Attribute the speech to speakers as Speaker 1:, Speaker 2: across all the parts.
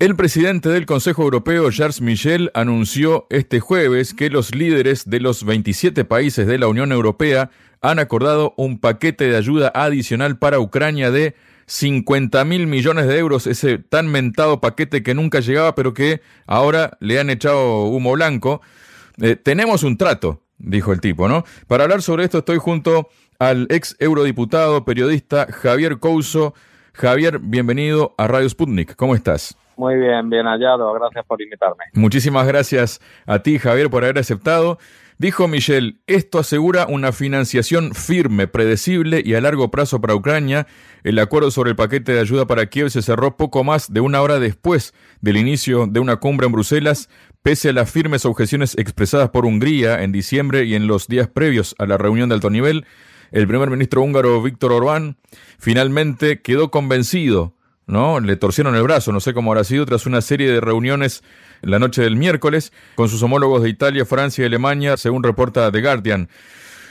Speaker 1: El presidente del Consejo Europeo, Charles Michel, anunció este jueves que los líderes de los 27 países de la Unión Europea han acordado un paquete de ayuda adicional para Ucrania de 50 mil millones de euros, ese tan mentado paquete que nunca llegaba, pero que ahora le han echado humo blanco. Eh, tenemos un trato, dijo el tipo, ¿no? Para hablar sobre esto estoy junto al ex eurodiputado, periodista Javier Couso. Javier, bienvenido a Radio Sputnik. ¿Cómo estás?
Speaker 2: Muy bien, bien hallado. Gracias por invitarme.
Speaker 1: Muchísimas gracias a ti, Javier, por haber aceptado. Dijo Michel, esto asegura una financiación firme, predecible y a largo plazo para Ucrania. El acuerdo sobre el paquete de ayuda para Kiev se cerró poco más de una hora después del inicio de una cumbre en Bruselas, pese a las firmes objeciones expresadas por Hungría en diciembre y en los días previos a la reunión de alto nivel. El primer ministro húngaro Víctor Orbán finalmente quedó convencido ¿no? Le torcieron el brazo, no sé cómo habrá sido, tras una serie de reuniones la noche del miércoles con sus homólogos de Italia, Francia y Alemania, según reporta The Guardian.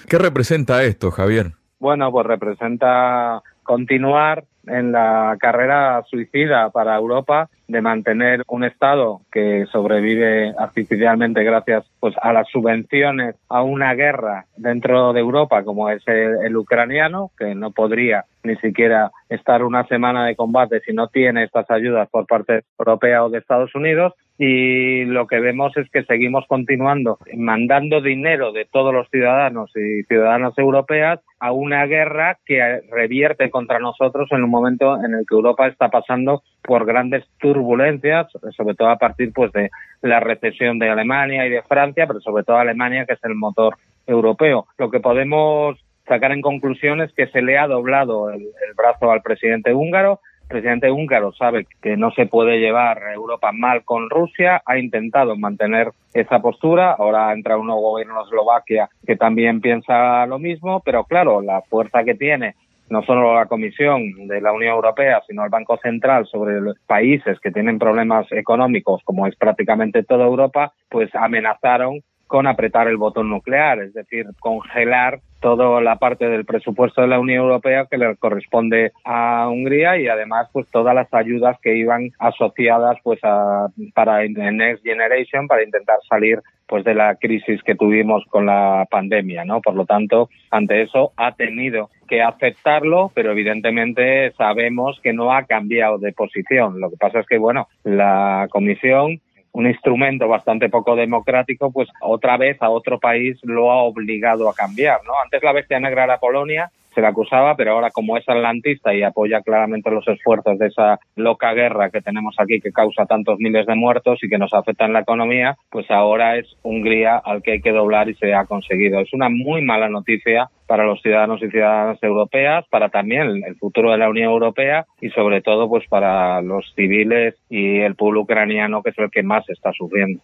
Speaker 1: ¿Qué representa esto, Javier?
Speaker 2: Bueno, pues representa continuar en la carrera suicida para Europa de mantener un Estado que sobrevive artificialmente gracias pues a las subvenciones a una guerra dentro de Europa como es el, ucraniano que no podría ni siquiera estar una semana de combate si no tiene estas ayudas por parte europea o de Estados Unidos y lo que vemos es que seguimos continuando mandando dinero de todos los ciudadanos y ciudadanas europeas a una guerra que revierte contra nosotros en un momento en el que Europa está pasando por grandes turbulencias, sobre todo a partir pues de la recesión de Alemania y de Francia, pero sobre todo Alemania que es el motor europeo. Lo que podemos sacar en conclusión es que se le ha doblado el, el brazo al presidente húngaro, presidente húngaro sabe que no se puede llevar Europa mal con Rusia, ha intentado mantener esa postura, ahora entra un nuevo gobierno en Eslovaquia que también piensa lo mismo, pero claro, la fuerza que tiene no solo la Comisión de la Unión Europea, sino el Banco Central sobre los países que tienen problemas económicos, como es prácticamente toda Europa, pues amenazaron con apretar el botón nuclear, es decir, congelar toda la parte del presupuesto de la Unión Europea que le corresponde a Hungría y además pues todas las ayudas que iban asociadas pues a, para Next Generation para intentar salir pues de la crisis que tuvimos con la pandemia, ¿no? Por lo tanto, ante eso ha tenido que aceptarlo, pero evidentemente sabemos que no ha cambiado de posición. Lo que pasa es que bueno, la Comisión un instrumento bastante poco democrático, pues otra vez a otro país lo ha obligado a cambiar, ¿no? Antes la bestia negra era Polonia, se le acusaba, pero ahora como es atlantista y apoya claramente los esfuerzos de esa loca guerra que tenemos aquí que causa tantos miles de muertos y que nos afecta en la economía, pues ahora es Hungría al que hay que doblar y se ha conseguido. Es una muy mala noticia para los ciudadanos y ciudadanas europeas, para también el futuro de la Unión Europea y sobre todo pues para los civiles y el pueblo ucraniano que es el que más está sufriendo.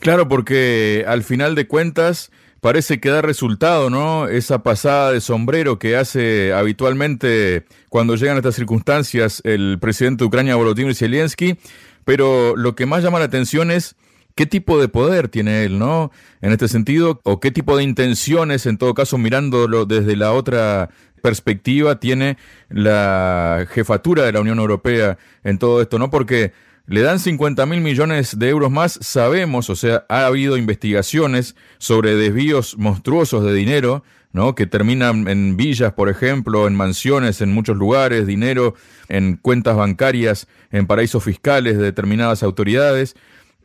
Speaker 1: Claro, porque al final de cuentas parece que da resultado, ¿no? Esa pasada de sombrero que hace habitualmente cuando llegan estas circunstancias el presidente de Ucrania Volodymyr Zelensky, pero lo que más llama la atención es qué tipo de poder tiene él, ¿no? En este sentido, o qué tipo de intenciones, en todo caso, mirándolo desde la otra perspectiva, tiene la jefatura de la Unión Europea en todo esto, ¿no? Porque le dan 50 mil millones de euros más, sabemos, o sea, ha habido investigaciones sobre desvíos monstruosos de dinero, ¿no? Que terminan en villas, por ejemplo, en mansiones en muchos lugares, dinero en cuentas bancarias, en paraísos fiscales de determinadas autoridades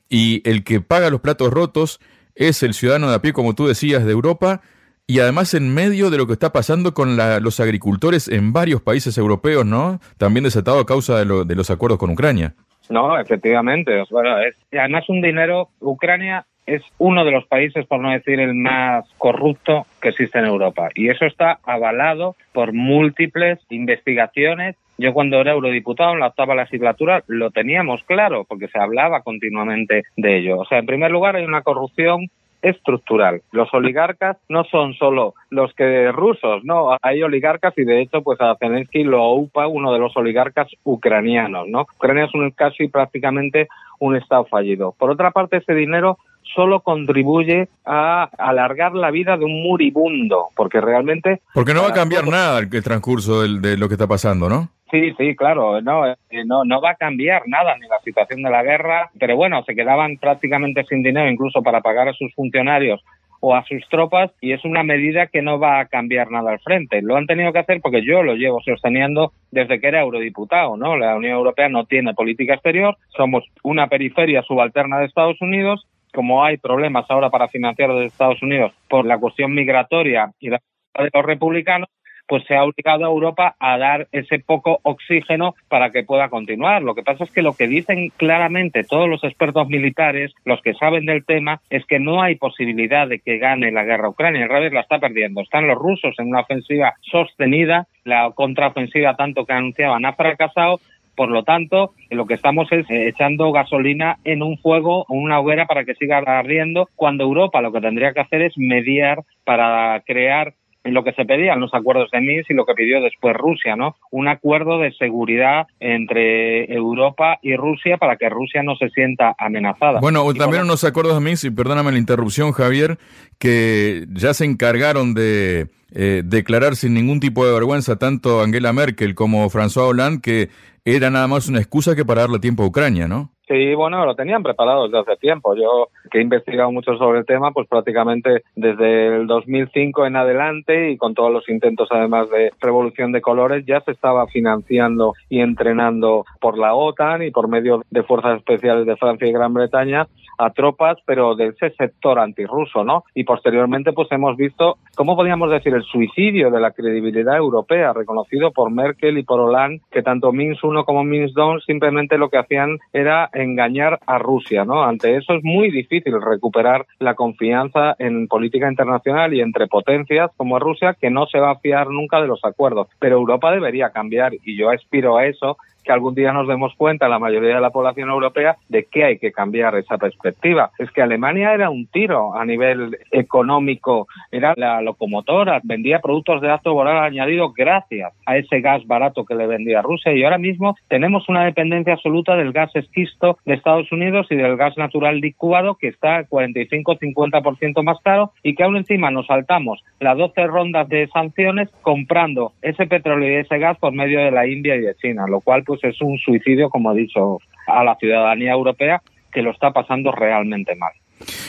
Speaker 1: y el que paga los platos rotos es el ciudadano de a pie, como tú decías, de Europa, y además en medio de lo que está pasando con los agricultores en varios países europeos, ¿no? También desatado a causa de, de los acuerdos con Ucrania.
Speaker 2: No, efectivamente. Bueno, además un dinero, Ucrania es uno de los países, por no decir el más corrupto que existe en Europa. Y eso está avalado por múltiples investigaciones Yo cuando era eurodiputado en la octava legislatura lo teníamos claro porque se hablaba continuamente de ello. O sea, en primer lugar hay una corrupción estructural. Los oligarcas no son solo los que rusos, no, hay oligarcas y de hecho pues a Zelensky lo upa uno de los oligarcas ucranianos, ¿no? Ucrania es un caso y prácticamente un estado fallido. Por otra parte, ese dinero solo contribuye a alargar la vida de un moribundo, porque realmente...
Speaker 1: Porque no va a cambiar nada el, transcurso de lo que está pasando, ¿no?
Speaker 2: Sí, sí, claro, no, eh, no, no va a cambiar nada ni la situación de la guerra, pero bueno, se quedaban prácticamente sin dinero incluso para pagar a sus funcionarios o a sus tropas y es una medida que no va a cambiar nada al frente. Lo han tenido que hacer porque yo lo llevo sosteniendo desde que era eurodiputado, ¿no? La Unión Europea no tiene política exterior, somos una periferia subalterna de Estados Unidos, como hay problemas ahora para financiar desde Estados Unidos por la cuestión migratoria y la de los republicanos, pues se ha obligado a Europa a dar ese poco oxígeno para que pueda continuar. Lo que pasa es que lo que dicen claramente todos los expertos militares, los que saben del tema, es que no hay posibilidad de que gane la guerra Ucrania. El revés la está perdiendo. Están los rusos en una ofensiva sostenida, la contraofensiva tanto que anunciaban ha fracasado por lo tanto, lo que estamos es eh, echando gasolina en un fuego, o una hoguera para que siga ardiendo, cuando Europa lo que tendría que hacer es mediar para crear lo que se pedía en los acuerdos de Minsk y lo que pidió después Rusia, ¿no? Un acuerdo de seguridad entre Europa y Rusia para que Rusia no se sienta amenazada.
Speaker 1: Bueno, también unos acuerdos de Minsk, y perdóname la interrupción, Javier, que ya se encargaron de eh, declarar sin ningún tipo de vergüenza tanto Angela Merkel como François Hollande que era nada más una excusa que para darle tiempo a Ucrania, ¿no?
Speaker 2: Sí, bueno, lo tenían preparado desde hace tiempo. Yo, que he investigado mucho sobre el tema, pues prácticamente desde el 2005 en adelante y con todos los intentos además de revolución de colores, ya se estaba financiando y entrenando por la OTAN y por medio de fuerzas especiales de Francia y Gran Bretaña a tropas, pero de ese sector antirruso, ¿no? Y posteriormente, pues hemos visto, ¿cómo podríamos decir? El suicidio de la credibilidad europea, reconocido por Merkel y por Hollande, que tanto Minsk 1 como Minsk 2 simplemente lo que hacían era engañar a Rusia, ¿no? Ante eso es muy difícil recuperar la confianza en política internacional y entre potencias como Rusia, que no se va a fiar nunca de los acuerdos. Pero Europa debería cambiar y yo aspiro a eso que algún día nos demos cuenta, la mayoría de la población europea, de que hay que cambiar esa perspectiva. Es que Alemania era un tiro a nivel económico, era la locomotora, vendía productos de alto valor añadido gracias a ese gas barato que le vendía Rusia y ahora mismo tenemos una dependencia absoluta del gas esquisto de Estados Unidos y del gas natural licuado que está 45-50% más caro y que aún encima nos saltamos las 12 rondas de sanciones comprando ese petróleo y ese gas por medio de la India y de China, lo cual pues es un suicidio, como ha dicho, a la ciudadanía europea que lo está pasando realmente mal.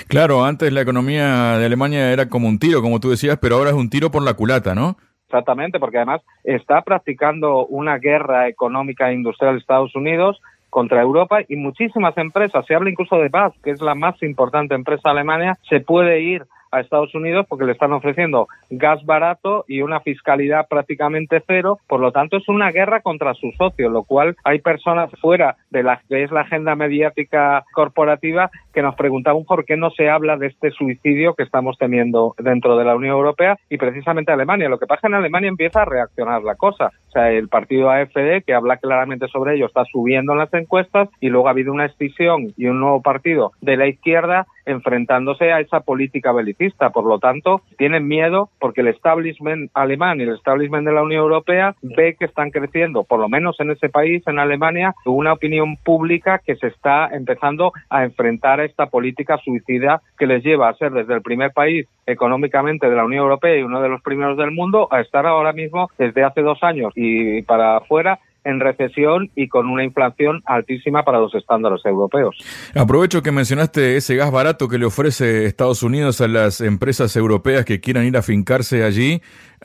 Speaker 1: Claro, antes la economía de Alemania era como un tiro, como tú decías, pero ahora es un tiro por la culata, ¿no?
Speaker 2: Exactamente, porque además está practicando una guerra económica e industrial Estados Unidos contra Europa y muchísimas empresas, se habla incluso de BAS, que es la más importante empresa alemana, se puede ir a Estados Unidos porque le están ofreciendo gas barato y una fiscalidad prácticamente cero. Por lo tanto, es una guerra contra sus socios, lo cual hay personas fuera de la que es la agenda mediática corporativa que nos preguntaban por qué no se habla de este suicidio que estamos teniendo dentro de la Unión Europea y precisamente Alemania. Lo que pasa en Alemania empieza a reaccionar la cosa. O sea, el partido AFD, que habla claramente sobre ello, está subiendo en las encuestas y luego ha habido una escisión y un nuevo partido de la izquierda enfrentándose a esa política belicista. Por lo tanto, tienen miedo porque el establishment alemán y el establishment de la Unión Europea ve que están creciendo, por lo menos en ese país, en Alemania, una opinión pública que se está empezando a enfrentar esta política suicida que les lleva a ser desde el primer país económicamente de la Unión Europea y uno de los primeros del mundo a estar ahora mismo desde hace dos años. Y para afuera en recesión y con una inflación altísima para los estándares europeos.
Speaker 1: Aprovecho que mencionaste ese gas barato que le ofrece Estados Unidos a las empresas europeas que quieran ir a fincarse allí.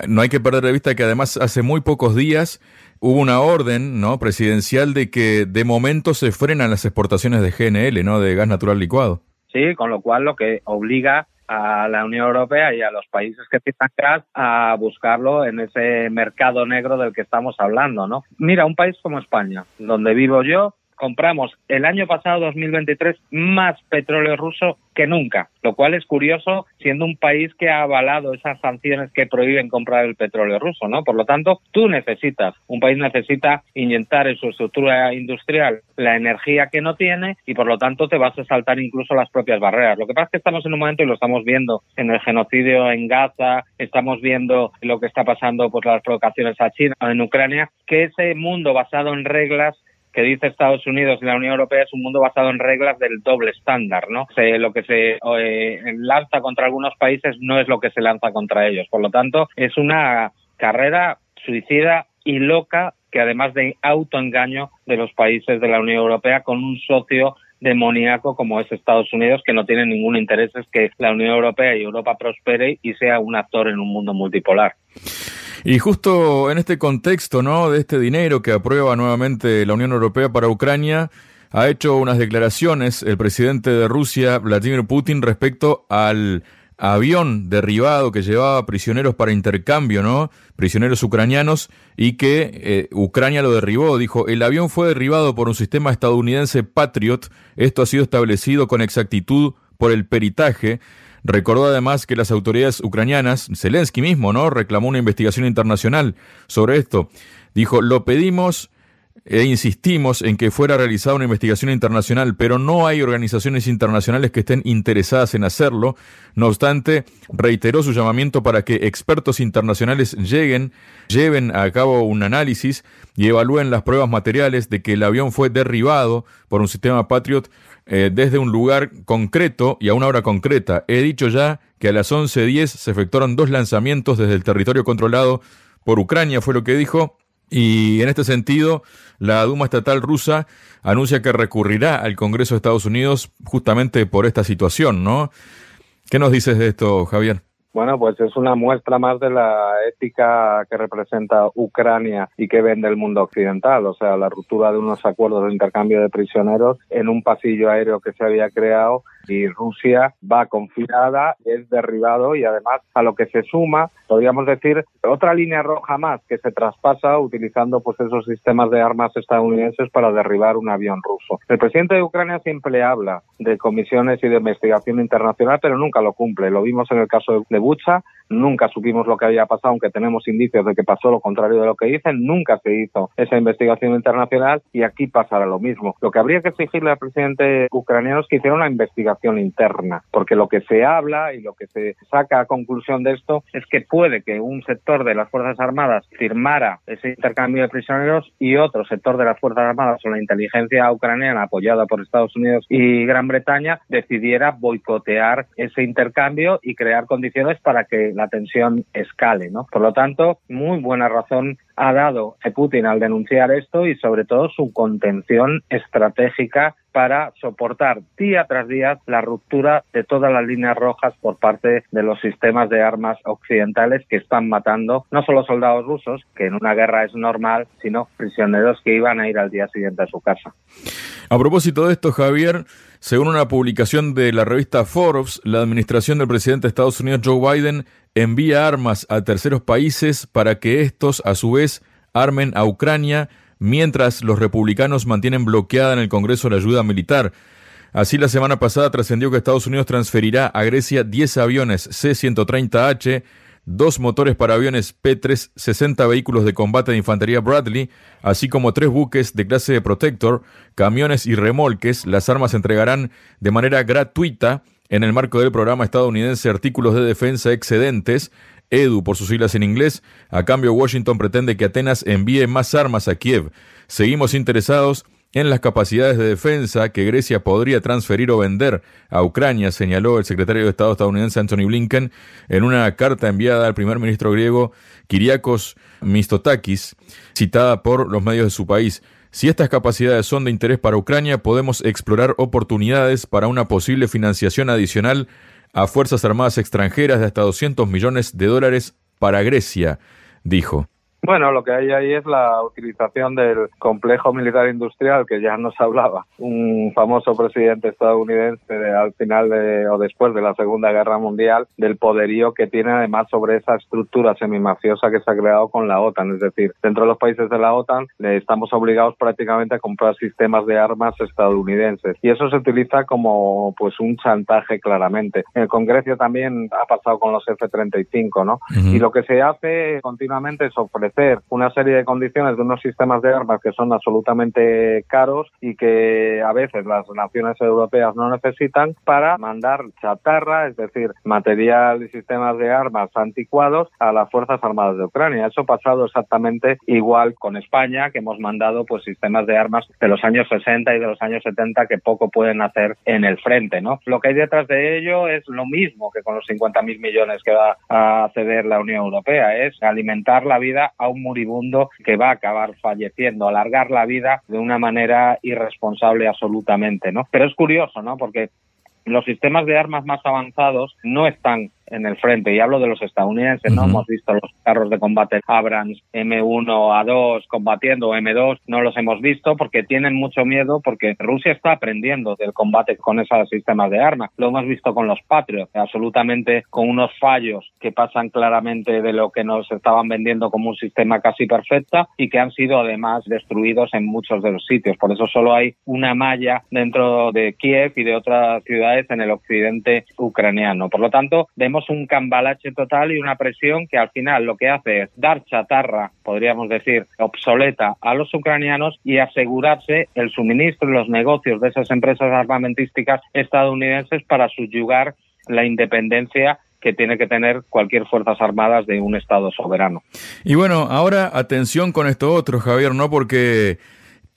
Speaker 1: No hay que perder de vista que además hace muy pocos días hubo una orden no presidencial de que de momento se frenan las exportaciones de GNL, no de gas natural licuado.
Speaker 2: Sí, con lo cual lo que obliga a la Unión Europea y a los países que citan gas a buscarlo en ese mercado negro del que estamos hablando, ¿no? Mira, un país como España, donde vivo yo, compramos el año pasado, 2023, más petróleo ruso que nunca, lo cual es curioso siendo un país que ha avalado esas sanciones que prohíben comprar el petróleo ruso, ¿no? Por lo tanto, tú necesitas, un país necesita inyectar en su estructura industrial la energía que no tiene y por lo tanto te vas a saltar incluso las propias barreras. Lo que pasa es que estamos en un momento y lo estamos viendo en el genocidio en Gaza, estamos viendo lo que está pasando por las provocaciones a China en Ucrania, que ese mundo basado en reglas que dice Estados Unidos y la Unión Europea es un mundo basado en reglas del doble estándar, ¿no? lo que se eh, lanza contra algunos países no es lo que se lanza contra ellos. Por lo tanto, es una carrera suicida y loca que además de autoengaño de los países de la Unión Europea con un socio demoníaco como es Estados Unidos, que no tiene ningún interés en que la Unión Europea y Europa prospere y sea un actor en un mundo multipolar.
Speaker 1: Y justo en este contexto, ¿no? De este dinero que aprueba nuevamente la Unión Europea para Ucrania, ha hecho unas declaraciones el presidente de Rusia, Vladimir Putin, respecto al avión derribado que llevaba prisioneros para intercambio, ¿no? Prisioneros ucranianos y que eh, Ucrania lo derribó. Dijo, el avión fue derribado por un sistema estadounidense Patriot. Esto ha sido establecido con exactitud por el peritaje. Recordó además que las autoridades ucranianas, Zelensky mismo, ¿no? Reclamó una investigación internacional sobre esto. Dijo, lo pedimos e insistimos en que fuera realizada una investigación internacional, pero no hay organizaciones internacionales que estén interesadas en hacerlo. No obstante, reiteró su llamamiento para que expertos internacionales lleguen, lleven a cabo un análisis y evalúen las pruebas materiales de que el avión fue derribado por un sistema Patriot eh, desde un lugar concreto y a una hora concreta. He dicho ya que a las 11.10 se efectuaron dos lanzamientos desde el territorio controlado por Ucrania, fue lo que dijo. Y en este sentido, la Duma Estatal rusa anuncia que recurrirá al Congreso de Estados Unidos justamente por esta situación, ¿no? ¿Qué nos dices de esto, Javier?
Speaker 2: Bueno, pues es una muestra más de la ética que representa Ucrania y que vende el mundo occidental, o sea, la ruptura de unos acuerdos de intercambio de prisioneros en un pasillo aéreo que se había creado y Rusia va confiada, es derribado y además a lo que se suma, podríamos decir, otra línea roja más que se traspasa utilizando pues esos sistemas de armas estadounidenses para derribar un avión ruso. El presidente de Ucrania siempre habla de comisiones y de investigación internacional, pero nunca lo cumple. Lo vimos en el caso de Bucha, nunca supimos lo que había pasado, aunque tenemos indicios de que pasó lo contrario de lo que dicen, nunca se hizo esa investigación internacional y aquí pasará lo mismo. Lo que habría que exigirle al presidente ucraniano es que hiciera una investigación interna, porque lo que se habla y lo que se saca a conclusión de esto es que puede que un sector de las Fuerzas Armadas firmara ese intercambio de prisioneros y otro sector de las Fuerzas Armadas o la inteligencia ucraniana apoyada por Estados Unidos y Gran Bretaña decidiera boicotear ese intercambio y crear condiciones para que la tensión escale, ¿no? Por lo tanto, muy buena razón ha dado Putin al denunciar esto y sobre todo su contención estratégica para soportar día tras día la ruptura de todas las líneas rojas por parte de los sistemas de armas occidentales que están matando no solo soldados rusos, que en una guerra es normal, sino prisioneros que iban a ir al día siguiente a su casa.
Speaker 1: A propósito de esto, Javier, según una publicación de la revista Forbes, la administración del presidente de Estados Unidos, Joe Biden, envía armas a terceros países para que estos, a su vez, armen a Ucrania mientras los republicanos mantienen bloqueada en el Congreso la ayuda militar. Así, la semana pasada trascendió que Estados Unidos transferirá a Grecia 10 aviones C-130H, dos motores para aviones P-3, 60 vehículos de combate de infantería Bradley, así como tres buques de clase de Protector, camiones y remolques. Las armas se entregarán de manera gratuita en el marco del programa estadounidense Artículos de Defensa Excedentes, EDU por sus siglas en inglés. A cambio, Washington pretende que Atenas envíe más armas a Kiev. Seguimos interesados en las capacidades de defensa que Grecia podría transferir o vender a Ucrania, señaló el secretario de Estado estadounidense Anthony Blinken en una carta enviada al primer ministro griego Kyriakos Mitsotakis, citada por los medios de su país. Si estas capacidades son de interés para Ucrania, podemos explorar oportunidades para una posible financiación adicional a Fuerzas Armadas extranjeras de hasta 200 millones de dólares para Grecia, dijo.
Speaker 2: Bueno, lo que hay ahí es la utilización del complejo militar industrial que ya nos hablaba un famoso presidente estadounidense al final de, o después de la Segunda Guerra Mundial del poderío que tiene además sobre esa estructura semimafiosa que se ha creado con la OTAN. Es decir, dentro de los países de la OTAN estamos obligados prácticamente a comprar sistemas de armas estadounidenses y eso se utiliza como pues un chantaje claramente. En Congreso también ha pasado con los F-35, ¿no? Y lo que se hace continuamente es ofrecer una serie de condiciones de unos sistemas de armas que son absolutamente caros y que a veces las naciones europeas no necesitan para mandar chatarra, es decir, material y sistemas de armas anticuados a las Fuerzas Armadas de Ucrania. Eso ha pasado exactamente igual con España, que hemos mandado pues sistemas de armas de los años 60 y de los años 70 que poco pueden hacer en el frente, ¿no? Lo que hay detrás de ello es lo mismo que con los 50.000 millones que va a ceder la Unión Europea, es alimentar la vida a un moribundo que va a acabar falleciendo, alargar la vida de una manera irresponsable absolutamente, ¿no? Pero es curioso, ¿no? Porque los sistemas de armas más avanzados no están en el frente. Y hablo de los estadounidenses, ¿no? Hemos visto los carros de combate Abrams M1, A2 combatiendo, M2, no los hemos visto porque tienen mucho miedo porque Rusia está aprendiendo del combate con esos sistemas de armas. Lo hemos visto con los Patriot, absolutamente con unos fallos que pasan claramente de lo que nos estaban vendiendo como un sistema casi perfecta y que han sido además destruidos en muchos de los sitios. Por eso solo hay una malla dentro de Kiev y de otras ciudades en el occidente ucraniano. Por lo tanto, vemos un cambalache total y una presión que al final lo que hace es dar chatarra, podríamos decir, obsoleta a los ucranianos y asegurarse el suministro y los negocios de esas empresas armamentísticas estadounidenses para subyugar la independencia que tiene que tener cualquier Fuerzas Armadas de un Estado soberano.
Speaker 1: Y bueno, ahora atención con esto otro, Javier, ¿no? Porque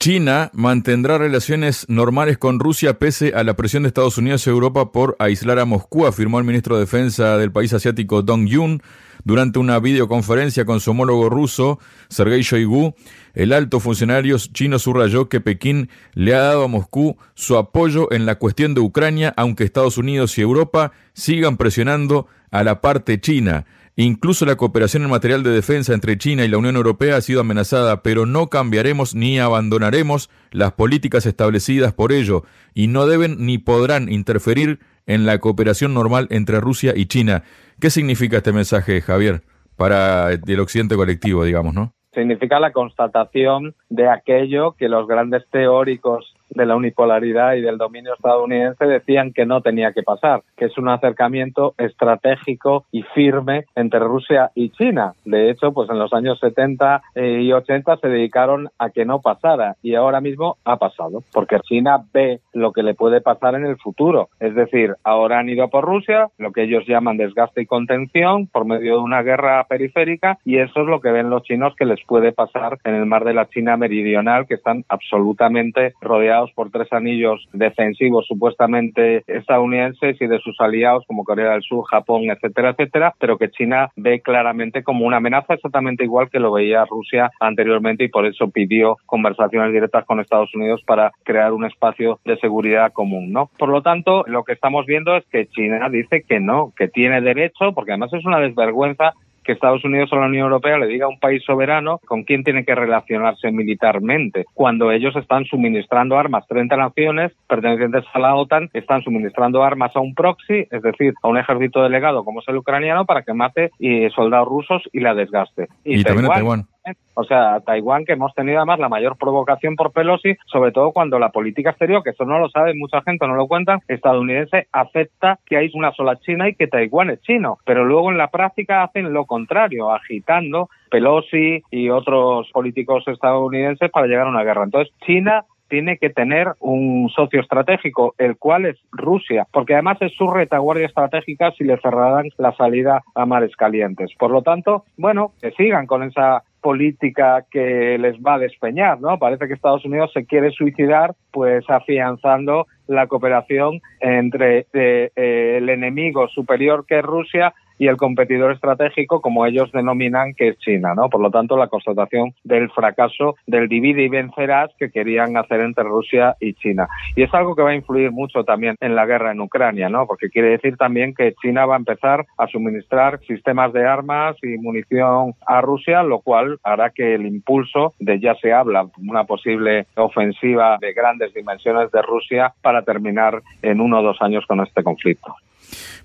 Speaker 1: China mantendrá relaciones normales con Rusia pese a la presión de Estados Unidos y Europa por aislar a Moscú, afirmó el ministro de Defensa del país asiático Dong Yun durante una videoconferencia con su homólogo ruso, Sergei Shoigu. El alto funcionario chino subrayó que Pekín le ha dado a Moscú su apoyo en la cuestión de Ucrania, aunque Estados Unidos y Europa sigan presionando a la parte china. Incluso la cooperación en material de defensa entre China y la Unión Europea ha sido amenazada, pero no cambiaremos ni abandonaremos las políticas establecidas por ello, y no deben ni podrán interferir en la cooperación normal entre Rusia y China. ¿Qué significa este mensaje, Javier, para el occidente colectivo, digamos, no?
Speaker 2: Significa la constatación de aquello que los grandes teóricos de la unipolaridad y del dominio estadounidense decían que no tenía que pasar, que es un acercamiento estratégico y firme entre Rusia y China. De hecho, pues en los años 70 eh, y 80 se dedicaron a que no pasara y ahora mismo ha pasado, porque China ve lo que le puede pasar en el futuro. Es decir, ahora han ido por Rusia, lo que ellos llaman desgaste y contención por medio de una guerra periférica y eso es lo que ven los chinos que les puede pasar en el mar de la China meridional, que están absolutamente rodeados por tres anillos defensivos supuestamente estadounidenses y de sus aliados como Corea del Sur, Japón, etcétera, etcétera, pero que China ve claramente como una amenaza exactamente igual que lo veía Rusia anteriormente y por eso pidió conversaciones directas con Estados Unidos para crear un espacio de seguridad común, ¿no? Por lo tanto, lo que estamos viendo es que China dice que no, que tiene derecho, porque además es una desvergüenza que Estados Unidos o la Unión Europea le diga a un país soberano con quién tiene que relacionarse militarmente, cuando ellos están suministrando armas, 30 naciones pertenecientes a la OTAN están suministrando armas a un proxy, es decir, a un ejército delegado como es el ucraniano, para que mate y soldados rusos y la desgaste.
Speaker 1: Y, también Taiwán
Speaker 2: o sea, Taiwán, que hemos tenido además la mayor provocación por Pelosi, sobre todo cuando la política exterior, que eso no lo sabe mucha gente, no lo cuentan, estadounidense acepta que hay una sola China y que Taiwán es chino, pero luego en la práctica hacen lo contrario, agitando Pelosi y otros políticos estadounidenses para llegar a una guerra. Entonces, China tiene que tener un socio estratégico, el cual es Rusia, porque además es su retaguardia estratégica si le cerrarán la salida a mares calientes. Por lo tanto, bueno, que sigan con esa política que les va a despeñar, ¿no? Parece que Estados Unidos se quiere suicidar, pues afianzando la cooperación entre eh, el enemigo superior que es Rusia y el competidor estratégico, como ellos denominan, que es China, ¿no? Por lo tanto, la constatación del fracaso del divide y vencerás que querían hacer entre Rusia y China. Y es algo que va a influir mucho también en la guerra en Ucrania, ¿no? Porque quiere decir también que China va a empezar a suministrar sistemas de armas y munición a Rusia, lo cual hará que el impulso de ya se habla una posible ofensiva de grandes dimensiones de Rusia para terminar en uno o dos años con este conflicto.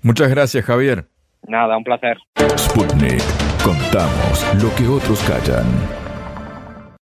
Speaker 1: Muchas gracias, Javier.
Speaker 2: Nada, un placer.
Speaker 1: Sputnik. Contamos lo que otros callan.